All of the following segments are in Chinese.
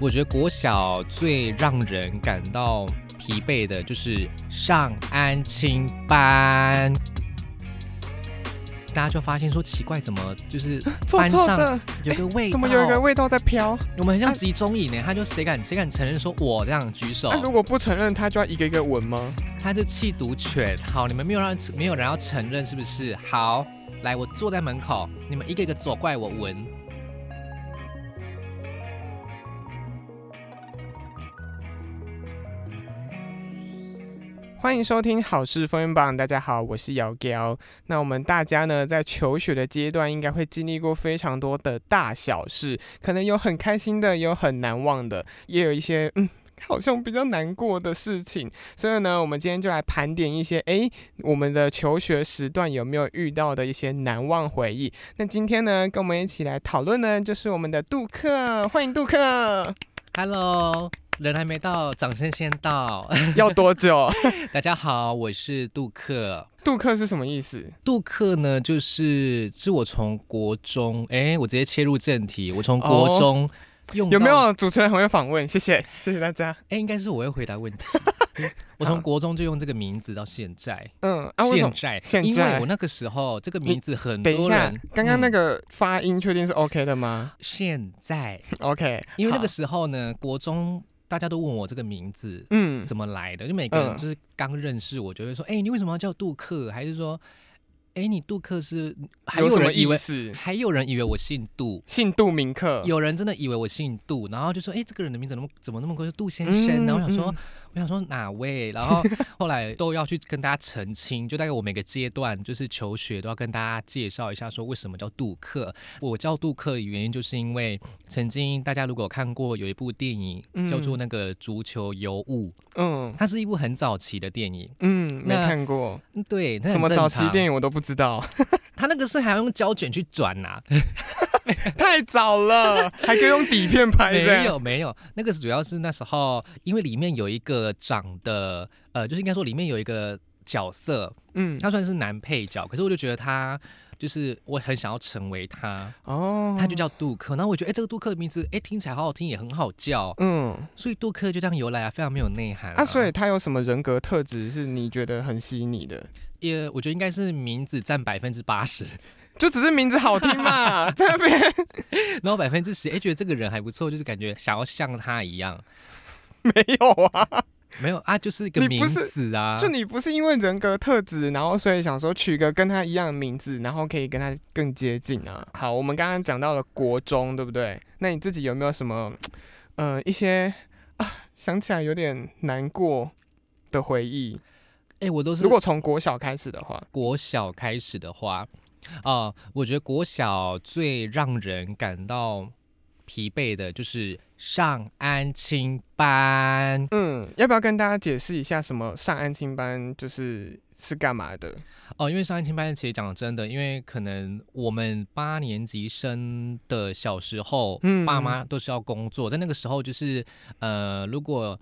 我觉得国小最让人感到疲惫的就是上安亲班，大家就发现说奇怪，怎么就是 班上有个味道，怎么有一个味道在飘？我们很像啊集中营呢，他就谁敢谁敢承认说我这样举手那、，如果不承认，他就要一个一个闻吗？他是弃毒犬。好，你们没有让没有人要承认是不是？好，来，我坐在门口，你们一个一个走过来，我闻。欢迎收听好事风云榜，大家好，我是姚 Giao。那我们大家呢，在求学的阶段，应该会经历过非常多的大小事，可能有很开心的，也有很难忘的，也有一些嗯。好像比较难过的事情，所以呢，我们今天就来盘点一些，诶，我们的求学时段有没有遇到的一些难忘回忆。那今天呢，跟我们一起来讨论呢，就是我们的杜克，欢迎杜克，Hello，人还没到，掌声先到。要多久？大家好，我是杜克。杜克是什么意思？杜克呢，就是是我从国中，哎，我直接切入正题，我从国中用、哦有没？有主持人很会访问？谢谢，谢谢大家。哎，应该是我会回答问题。我从国中就用这个名字到现在，嗯？现在，因现在为我那个时候这个名字很多人，，刚刚那嗯个发音确定是 OK 的吗现在，？OK，因为那个时候呢，国中大家都问我这个名字嗯，怎么来的，就每个人嗯就是刚认识我就会说，哎、你为什么要叫杜克？还是说，哎、你杜克是？还有什么人以为，意思？还有人以为我姓杜。姓杜明克，有人真的以为我姓杜，然后就说：“哎、这个人的名字怎么怎么那么贵？是杜先生。嗯然后我想说，嗯我想说哪位？然后 后来都要去跟大家澄清，就大概我每个阶段就是求学都要跟大家介绍一下，说为什么叫杜克。我叫杜克的原因，就是因为曾经大家如果有看过有一部电影嗯叫做那个《足球尤物》，嗯它是一部很早期的电影。嗯，没那看过嗯对，什么早期电，影我都不知道，它那个是还要用胶卷去转呐、太早了，还可以用底片拍这没。有没有，那个主要是那时候，因为里面有一个长得，呃，就是应该说里面有一个角色，嗯，他算是男配角，可是我就觉得他就是我很想要成为他，哦，他就叫杜克，然后我觉得哎、这个杜克的名字哎、听起来好好听，也很好叫，嗯。所以杜克就这样由来啊，非常没有内涵啊，所以他有什么人格特质是你觉得很吸引你的？也我觉得应该是名字占百分之八十，就只是名字好听嘛，在那边。然后百分之十哎觉得这个人还不错，就是感觉想要像他一样，没有啊。没有啊，就是一个名字啊，就你不是因为人格特质，然后所以想说取个跟他一样的名字，然后可以跟他更接近啊。好，我们刚刚讲到了国中，对不对？那你自己有没有什么呃一些啊想起来有点难过的回忆？哎、我都是如果从国小开始的话，国小开始的话，啊、我觉得国小最让人感到疲惫的就是上安亲班。嗯，要不要跟大家解释一下什么上安亲班就是是干嘛的？哦，因为上安亲班其实讲真的，因为可能我们八年级生的小时候，嗯爸妈都是要工作，在那个时候就是呃，如果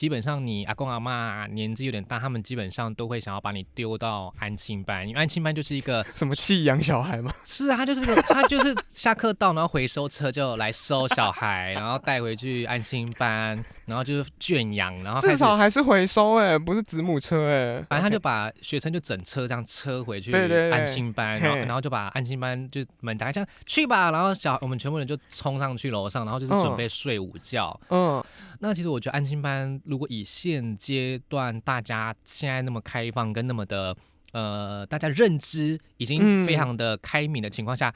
基本上你阿公阿妈年纪有点大，他们基本上都会想要把你丢到安亲班，因为安亲班就是一个 什么弃养小孩吗？是啊，他就是这个，他就是下课到，然后回收车就来收小孩，然后带回去安心班，然后就是圈养，然后开至，少还是回收哎、不是子母车哎、反正他就把学生就整车这样车回去安心班，然后然后就把安心班就门打开，这样去吧，然后小我们全部人就冲上去楼上，然后就是准备睡午觉。嗯。那其实我觉得安心班如果以现阶段大家现在那么开放跟那么的呃，大家认知已经嗯。非常的开明的情况下，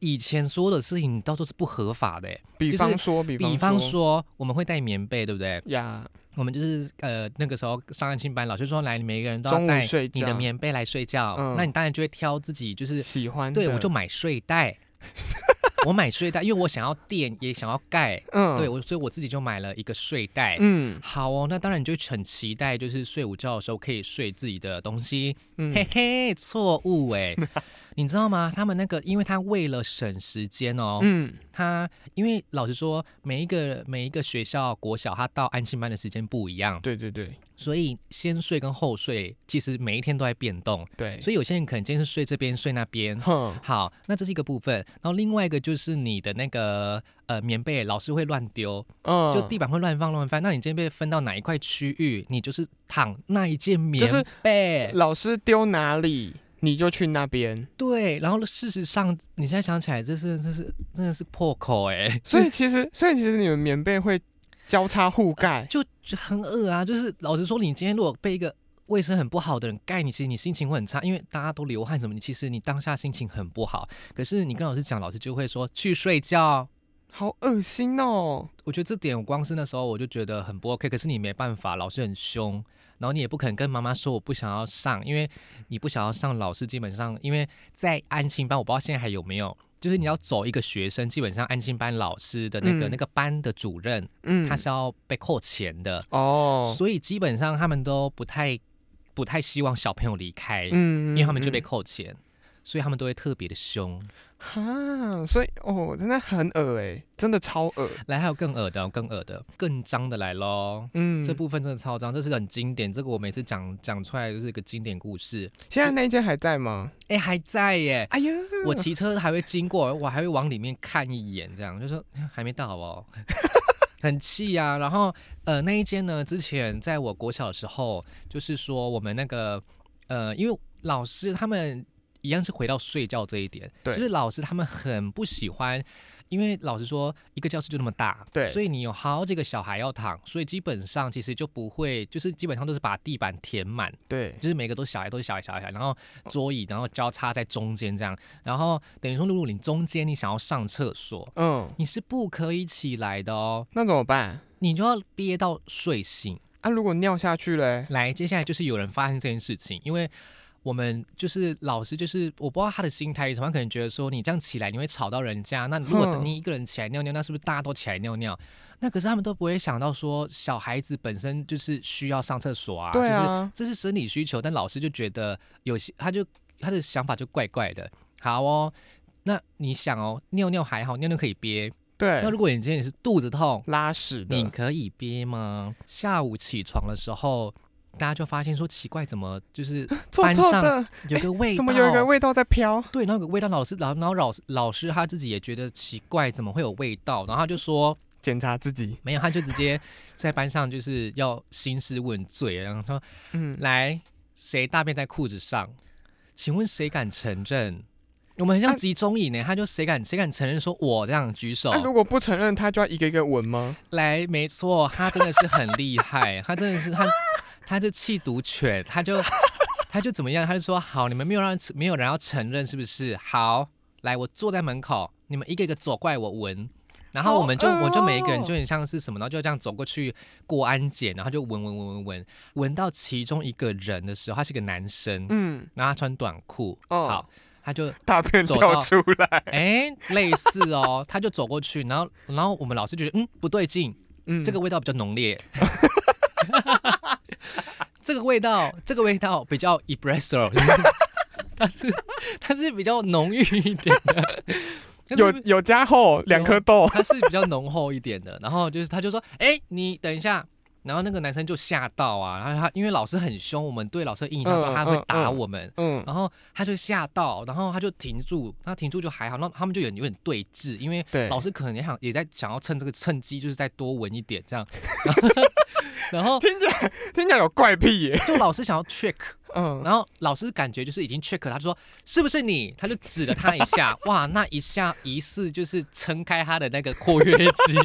以前所有的事情到都是不合法的欸。比方说，比比方说，我们会带棉被，对不对？呀，我们就是呃那个时候上安亲班，老师说来，你每个人都要带你的棉被来睡觉，嗯那你当然就会挑自己就是喜欢的对我就买睡袋。我买睡袋，因为我想要垫，也想要盖，嗯对我，所以我自己就买了一个睡袋。嗯好哦，那当然你就很期待，就是睡午觉的时候可以睡自己的东西。嗯嘿嘿，错误哎！你知道吗？他们那个，因为他为了省时间哦，嗯，他因为老实说，每一个每一个学校国小，他到安亲班的时间不一样，对对对所以先睡跟后睡其实每一天都在变动，对，所以有些人可能今天是睡这边睡那边。哼，好，那这是一个部分，然后另外一个就是你的那个呃棉被，老师会乱丢，嗯，就地板会乱放乱翻。那你今天被分到哪一块区域，你就是躺那一件棉就是被。老师丢哪里，你就去那边。对，然后事实上，你现在想起来，这是这是真的是破口哎、所以 其实，所以其实你们棉被会交叉互盖。就就很恶啊！就是老实说，你今天如果被一个卫生很不好的人盖，你其实你心情会很差，因为大家都流汗什么，你其实你当下心情很不好。可是你跟老师讲，老师就会说去睡觉。好恶心哦！我觉得这点我光是那时候我就觉得很不 OK，可是你没办法，老师很凶，然后你也不肯跟妈妈说我不想要上，因为你不想要上，老师基本上因为在安亲班，我不知道现在还有没有，就是你要走一个学生，基本上安心班老师的那个、嗯。那个班的主任，嗯，他是要被扣钱的，哦，所以基本上他们都不太不太希望小朋友离开，嗯，因为他们就被嗯。扣钱，所以他们都会特别的凶。哈，所以哦，真的很恶哎，真的超恶。来，还有更恶的，更恶的，更脏的来喽。嗯，这部分真的超脏，这是很经典，这个我每次讲讲出来就是一个经典故事。现在那一间还在吗？哎，还在耶！哎呦，我骑车还会经过，我还会往里面看一眼，这样就说还没到哦，很气呀、然后呃，那一间呢，之前在我国小的时候，就是说我们那个呃，因为老师他们一样是回到睡觉这一点，对就是老师他们很不喜欢。因为老实说，一个教室就那么大，对所以你有好几个小孩要躺，所以基本上其实就不会，就是基本上都是把地板填满，对，就是每个都是小孩，都是小孩，小孩，小孩，然后桌椅，然后交叉在中间这样，然后等于说，如果，你中间你想要上厕所，嗯，你是不可以起来的哦，那怎么办？你就要憋到睡醒。啊，如果尿下去嘞？来，接下来就是有人发现这件事情，因为我们就是老师，就是我不知道他的心态是什么，他可能觉得说你这样起来你会吵到人家，那如果等你一个人起来尿尿，那是不是大家都起来尿尿？那可是他们都不会想到说小孩子本身就是需要上厕所啊，就是这是生理需求，但老师就觉得有些，他就他的想法就怪怪的。好哦，那你想哦，尿尿还好，尿尿可以憋。对那，如果你今天你是肚子痛，拉屎的，你可以憋吗？下午起床的时候，大家就发现说奇怪，怎么就是 班上的，有个味道？怎么有一个味道在飘？对，那个味道，老师，然后然后老师老师他自己也觉得奇怪，怎么会有味道？然后他就说检查自己，没有，他就直接在班上就是要兴师问罪，然后说嗯，来，谁大便在裤子上？请问谁敢承认？我们很像啊集中营呢，他就谁敢谁敢承认说我这样举手？那如果不承认，他就要一个一个闻吗？来，没错，他真的是很厉害，他真的是他他是气毒犬，他就 他就怎么样？他就说好，你们没有让没有人要承认是不是？好，来，我坐在门口，你们一个一个走过来，我闻。然后我们就我就每一个人哦就很像是什么，然后就这样走过去过安检，然后就闻闻闻闻闻，闻到其中一个人的时候，他是个男生，嗯，然后他穿短裤，哦好，他就大便走到掉出来，哎、类似哦，他就走过去，然后然后我们老师觉得嗯不对劲，嗯，这个味道比较浓烈，这个味道这个味道比较 espresso，它是它是比较浓郁一点的，有有加厚两颗豆，它是比较浓厚一点的，然后就是他就说，哎、你等一下。然后那个男生就吓到啊，然后他因为老师很凶，我们对老师的印象都嗯他会打我们，嗯，然后他就吓到，然后他就停住，他停住就还好，那他们就有有点对峙，因为对，老师可能也想也在想要趁这个趁机，就是再多闻一点这样，然后听起来听起来有怪癖耶，就老师想要 check，嗯，然后老师感觉就是已经 check，了他就说是不是你，他就指了他一下，哇，那一下疑似就是撑开他的那个括约肌，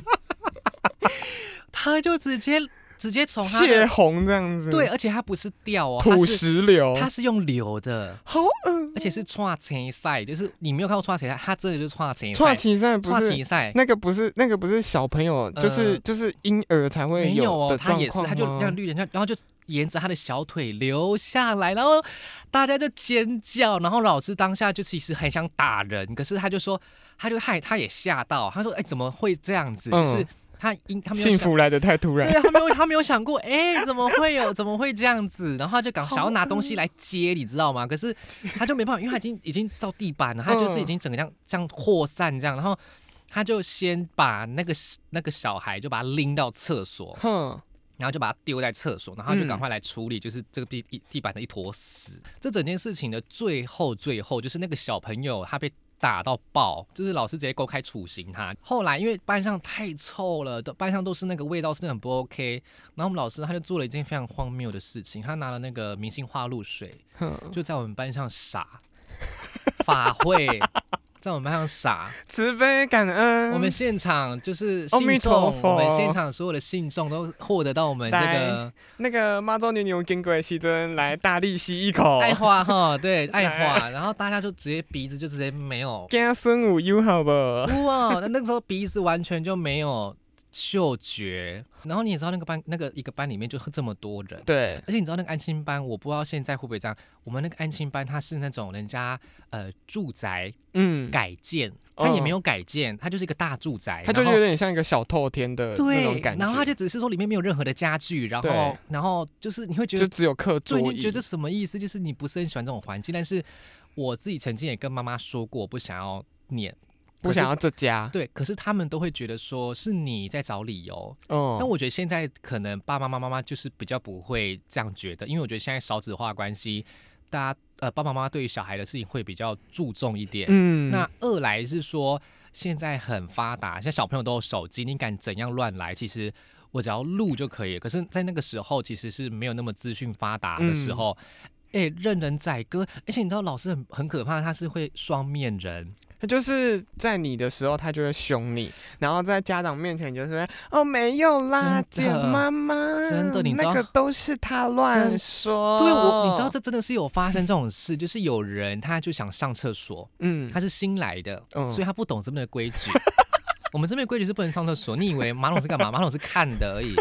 他就直接直接从他血的红这样子，对，，而且它不是掉哦，土石流，它是用流的，好恶，而且是串青赛，就是你没有看过串青赛，他真的就是串青串赛，起赛不是串青赛。那个不是那个不是小朋友，就是呃就是婴儿才会没有哦，的他也是，状况他就吗这样绿的，然后然后就沿着他的小腿流下来，然后大家就尖叫，然后老师当下就其实很想打人，可是他就说，他就害他也吓到，他说，哎，怎么会这样子？嗯。就是他因他没有幸福来的太突然对，啊他没有他没有想过，哎、怎么会有怎么会这样子？然后他就赶想要拿东西来接，你知道吗？可是他就没办法，因为他已经已经到地板了，他就是已经整个这样这样扩散这样，然后他就先把那个那个小孩就把他拎到厕所，哼，然后就把他丢在厕所，然后就嗯赶快来处理，就是这个地地地板的一坨屎。这整件事情的最后最后，就是那个小朋友他被打到爆，就是老师直接公开处刑他。后来因为班上太臭了，都班上都是那个味道，真的很不 OK。然后我们老师他就做了一件非常荒谬的事情，他拿了那个明星花露水，就在我们班上洒法会。在我们班上傻，慈悲感恩。我们现场就是信众，我们现场所有的信众都获得到我们这个那个妈祖牛牛经过的时阵，来大力吸一口。爱花哈，对，爱花，然后大家就直接鼻子就直接没有，跟孙武友好不？哇，那那个时候鼻子完全就没有嗅觉，然后你也知道那个班那个一个班里面就这么多人。对，而且你知道那个安亲班，我不知道现在会不会这样。我们那个安亲班，它是那种人家呃住宅嗯，改建，它也没有改建，它就是一个大住宅，它就有点像一个小透天的那种对感，觉，然后它就只是说里面没有任何的家具，然后然后就是你会觉得就只有课桌对，椅。你觉得什么意思？就是你不是很喜欢这种环境，但是我自己曾经也跟妈妈说过，我不想要念，不想要这家？对，可是他们都会觉得说是你在找理由。嗯，但我觉得现在可能爸爸妈妈妈就是比较不会这样觉得，因为我觉得现在少子化关系，大家呃爸爸妈妈对于小孩的事情会比较注重一点。嗯，那二来是说现在很发达，现在小朋友都有手机，你敢怎样乱来，其实我只要录就可以。可是，在那个时候其实是没有那么资讯发达的时嗯候。哎、任人宰割，而且你知道老师很很可怕，他是会双面人，他就是在你的时候，他就会凶你，然后在家长面前就是会哦没有啦，真的简妈妈，真的你知道那个都是他乱说。对我，你知道这真的是有发生这种事，就是有人他就想上厕所，嗯，他是新来的，嗯所以他不懂这边的规矩。我们这边的规矩是不能上厕所，你以为马桶是干嘛？马桶是看的而已。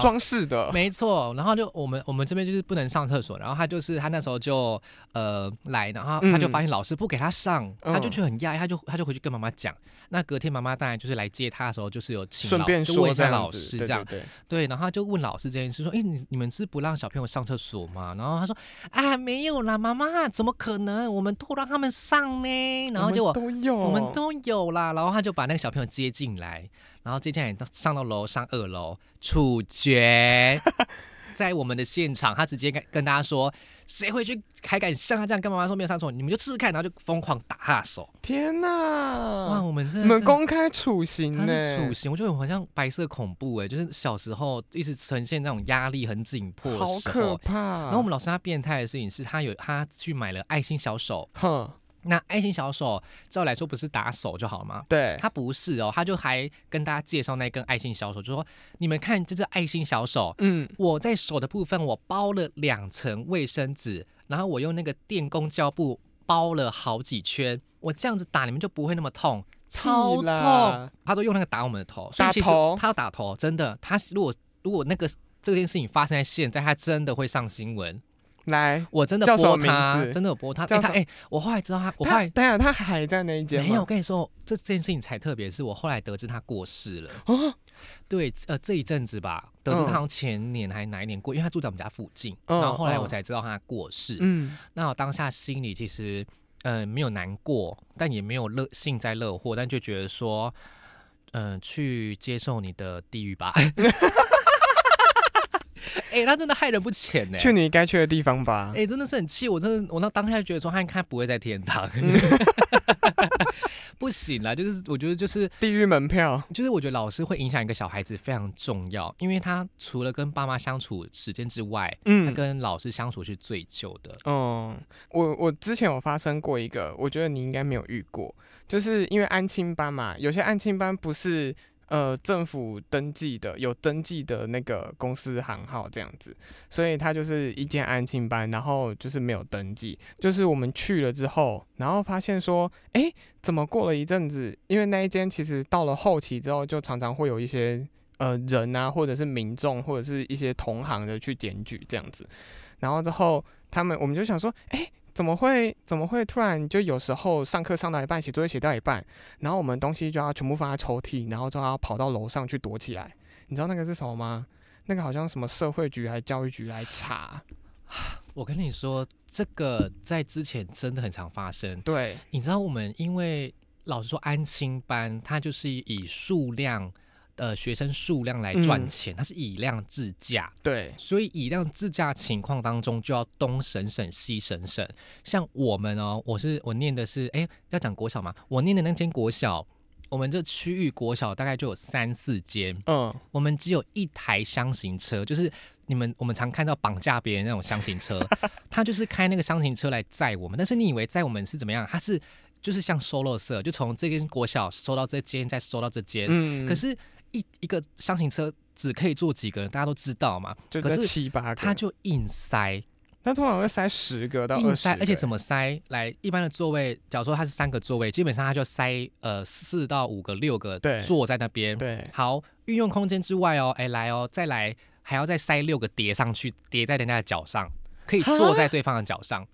装饰的，没错，然后就我们我们这边就是不能上厕所，然后他就是他那时候就呃来，然后他就嗯发现老师不给他上，他就很压抑，他就他就回去跟妈妈讲。那隔天妈妈当然就是来接他的时候，就是有请顺老便问一下老师这样，对对对，然后他就问老师这件事，说：“哎、你你们是不让小朋友上厕所吗？”然后他说：“啊，没有啦，妈妈，怎么可能？我们都让他们上呢。”然后结果都有，我们都有啦，然后他就把那个小朋友接进来，然后接下来到上到楼上二楼处决，在我们的现场，他直接跟跟大家说，谁会去还敢像他这样跟妈妈说没有上厕所，你们就试试看，然后就疯狂打他的手。天哇，我们真你们。公开处刑他呢？是处刑，我觉得好像白色恐怖哎，就是小时候一直呈现那种压力很紧迫的时好可候。怕。然后我们老师他变态的事情是他有他去买了爱心小手，哼，那爱心小手照来说不是打手就好吗？对，他不是哦，他就还跟大家介绍那根爱心小手，就说你们看这只爱心小手，嗯，我在手的部分我包了两层卫生纸，然后我用那个电工胶布包了好几圈，我这样子打你们就不会那么痛，超痛。他都用那个打我们的头，所以其实打头他要打头，真的，他如果如果那个这件事情发生在现在，他真的会上新闻。来，我真的叫什么播他字，真的有播他。哎、叫什他哎、我后来知道他，我后来他等一下他还在那一间？没有，我跟你说，这这件事情才特别，是我后来得知他过世了。哦，对，呃，这一阵子吧，得知嗯他好像前年还哪一年过，因为他住在我们家附近，嗯然后后来我嗯才知道他过世。嗯，那我当下心里其实，呃，没有难过，但也没有乐幸灾乐祸，但就觉得说，嗯、去接受你的地狱吧。哎、他真的害人不浅呢、去你该去的地方吧。哎、。真的是很气，我真的，我那当下就觉得说他他不会在天堂，嗯。不行啦，就是我觉得就是地狱门票，就是我觉得老师会影响一个小孩子非常重要，因为他除了跟爸妈相处时间之外，嗯。他嗯，跟老师相处是最久的。嗯，我我之前有发生过一个，我觉得你应该没有遇过，就是因为安亲班嘛，有些安亲班不是呃政府登记的，有登记的那个公司行号这样子，所以它就是一间安亲班，然后就是没有登记，就是我们去了之后，然后发现说，诶，怎么过了一阵子，因为那一间其实到了后期之后，就常常会有一些呃人啊，或者是民众，或者是一些同行的去检举这样子。然后之后他们我们就想说，哎、怎么会怎么会突然就有时候上课上到一半，写作业写到一半，然后我们东西就要全部放在抽屉，然后就要跑到楼上去躲起来。你知道那个是什么吗？那个好像什么社会局还是教育局来查。我跟你说，这个在之前真的很常发生。对，你知道我们因为老实说，安亲班它就是以数量。呃，学生数量来赚钱，它是以量制价，对，所以以量制价情况当中，就要东省省西省省。像我们哦，我是我念的是，哎，要讲国小嘛，我念的那间国小，我们这区域国小大概就有三四间，嗯，我们只有一台箱型车，就是你们我们常看到绑架别人那种箱型车，他就是开那个箱型车来载我们，但是你以为载我们是怎么样？他是就是像收垃圾，就从这间国小收到这间，再收到这间，嗯，可是。一一个箱型车只可以坐几个人，大家都知道嘛。可是七八个，他就硬塞。那通常会塞十个到硬塞，而且怎么塞？来，一般的座位，假如说它是三个座位，基本上它就塞呃四到五个、六个坐在那边。对，好，运用空间之外哦，哎来哦，再来还要再塞六个叠上去，叠在人家的脚上，可以坐在对方的脚上。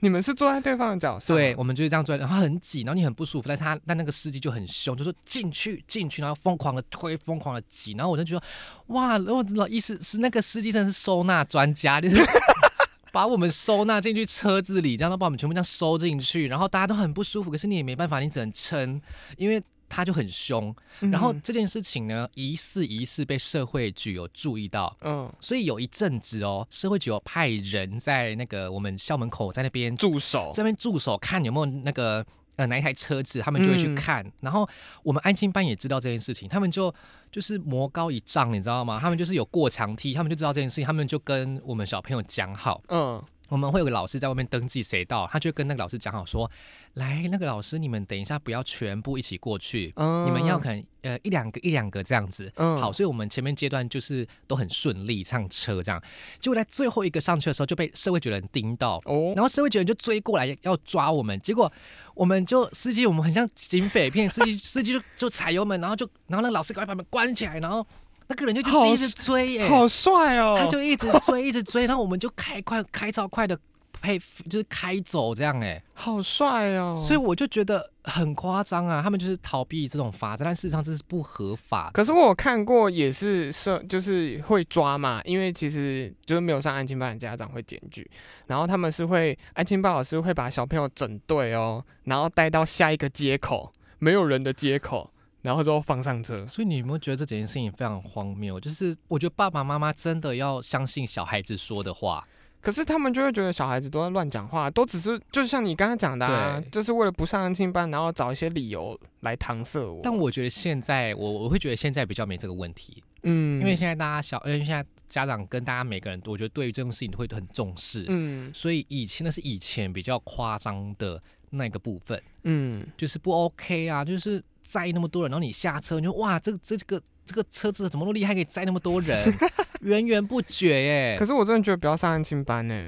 你们是坐在对方的脚上，对，我们就是这样坐，然后很挤，然后你很不舒服，但是他但那个司机就很凶，就说进去进去，然后疯狂的推，疯狂的挤，然后我就觉得哇，我老意思是那个司机真的是收纳专家，就是 把我们收纳进去车子里，这样把我们全部这样收进去，然后大家都很不舒服，可是你也没办法，你只能撑，因为。他就很凶，然后这件事情呢，疑似疑似被社会局有注意到，嗯，所以有一阵子哦，社会局有派人在那个我们校门口在那边驻守，在那边驻守，看有没有那个呃哪一台车子，他们就会去看。然后我们安心班也知道这件事情，他们就就是魔高一丈，你知道吗？他们就是有过墙梯，他们就知道这件事情，他们就跟我们小朋友讲好，嗯。我们会有个老师在外面登记谁到，他就跟那个老师讲好说，来，那个老师你们等一下不要全部一起过去，你们要可能呃一两个一两个这样子，好，所以我们前面阶段就是都很顺利上车这样，结果在最后一个上去的时候就被社会局人盯到，然后社会局人就追过来要抓我们，结果我们就司机我们很像警匪片，司机司机就就踩油门，然后就然后那个老师赶快把门关起来，然后。那个人就就一直追，哎，好帅哦！他就一直追，一直追，然后我们就开快，开超快的，配就是开走这样，哎，好帅哦！所以我就觉得很夸张啊，他们就是逃避这种法则，但事实上这是不合法。可是我看过也是设，就是会抓嘛，因为其实就是没有上安亲班的家长会检举，然后他们是会安亲班老师会把小朋友整队哦，然后带到下一个街口没有人的街口。然后之后放上车，所以你有没有觉得这整件事情非常荒谬？就是我觉得爸爸妈妈真的要相信小孩子说的话，可是他们就会觉得小孩子都在乱讲话，都只是就是像你刚刚讲的，啊，就是为了不上安亲班，然后找一些理由来搪塞我。但我觉得现在我我会觉得现在比较没这个问题，嗯，因为现在大家小，因为现在家长跟大家每个人，我觉得对于这种事情都会很重视，嗯，所以以前那是以前比较夸张的那个部分，嗯，就是不 OK 啊，就是。载那么多人，然后你下车，你就哇，这这个这个车子怎么那么厉害，可以载那么多人，源源不绝耶。可是我真的觉得不要上安亲班呢。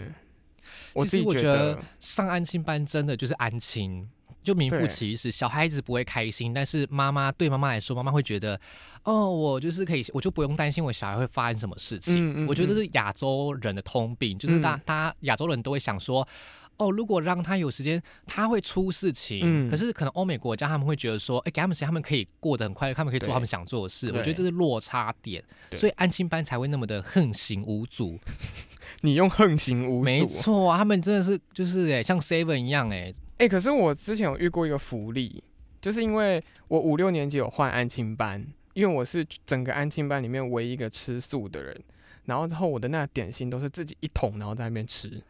我自己觉得上安亲班真的就是安亲，就名副其实。小孩子不会开心，但是妈妈对妈妈来说，妈妈会觉得，哦，我就是可以，我就不用担心我小孩会发生什么事情。我觉得这是亚洲人的通病，就是大大家亚洲人都会想说。哦，如果让他有时间，他会出事情。嗯，可是可能欧美国家他们会觉得说，哎，给他们时间，他们可以过得很快乐，他们可以做他们想做的事。我觉得这是落差点，所以安亲班才会那么的横行无阻。你用横行无阻，没错啊，他们真的是就是哎，像 Seven 一样哎哎。可是我之前有遇过一个福利，就是因为我五六年级有换安亲班，因为我是整个安亲班里面唯一一个吃素的人，然后之后我的那点心都是自己一桶，然后在那边吃。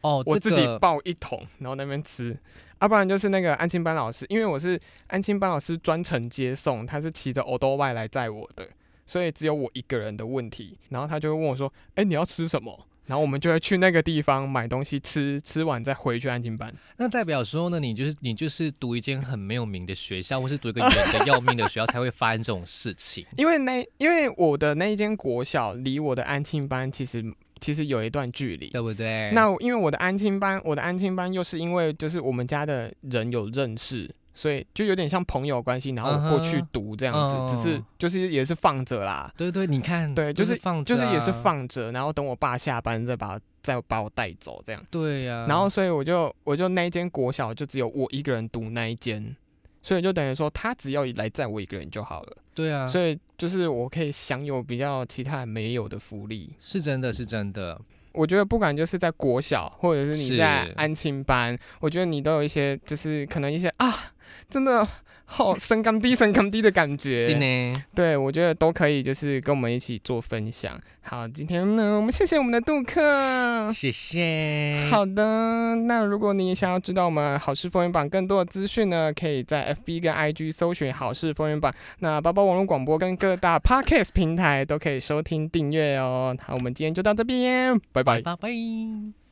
哦，我自己抱一桶，然后那边吃，要不然就是那个安亲班老师，因为我是安亲班老师专程接送，他是骑着欧多外来载我的，所以只有我一个人的问题，然后他就会问我说：“哎，你要吃什么？”然后我们就会去那个地方买东西吃，吃完再回去安亲班。那代表说呢，你就是你就是读一间很没有名的学校，或是读一个远的要命的学校，才会发生这种事情。因为那因为我的那一间国小离我的安亲班其实。其实有一段距离，对不对？那因为我的安亲班，我的安亲班又是因为就是我们家的人有认识，所以就有点像朋友关系，然后我过去读这样子，只是就是也是放着啦，对对，你看，对，就就是放就是也是放着，然后等我爸下班再把再把我带走这样。对呀、然后所以我就我就那一间国小就只有我一个人读那一间，所以就等于说他只要来载我一个人就好了，对啊，所以就是我可以享有比较其他人没有的福利。是真的是真的，我觉得不管就是在国小，或者是你在安亲班，我觉得你都有一些就是可能一些啊，真的好深甘低深甘低的感觉。对，我觉得都可以，就是跟我们一起做分享。好，今天呢，我们谢谢我们的杜克。谢谢，好的，那如果你想要知道我们好事风云榜更多的资讯呢，可以在 FB 跟 IG 搜寻好事风云榜。那包包网络广播跟各大 Podcast 平台都可以收听订阅哦。好，我们今天就到这边，拜拜。拜拜。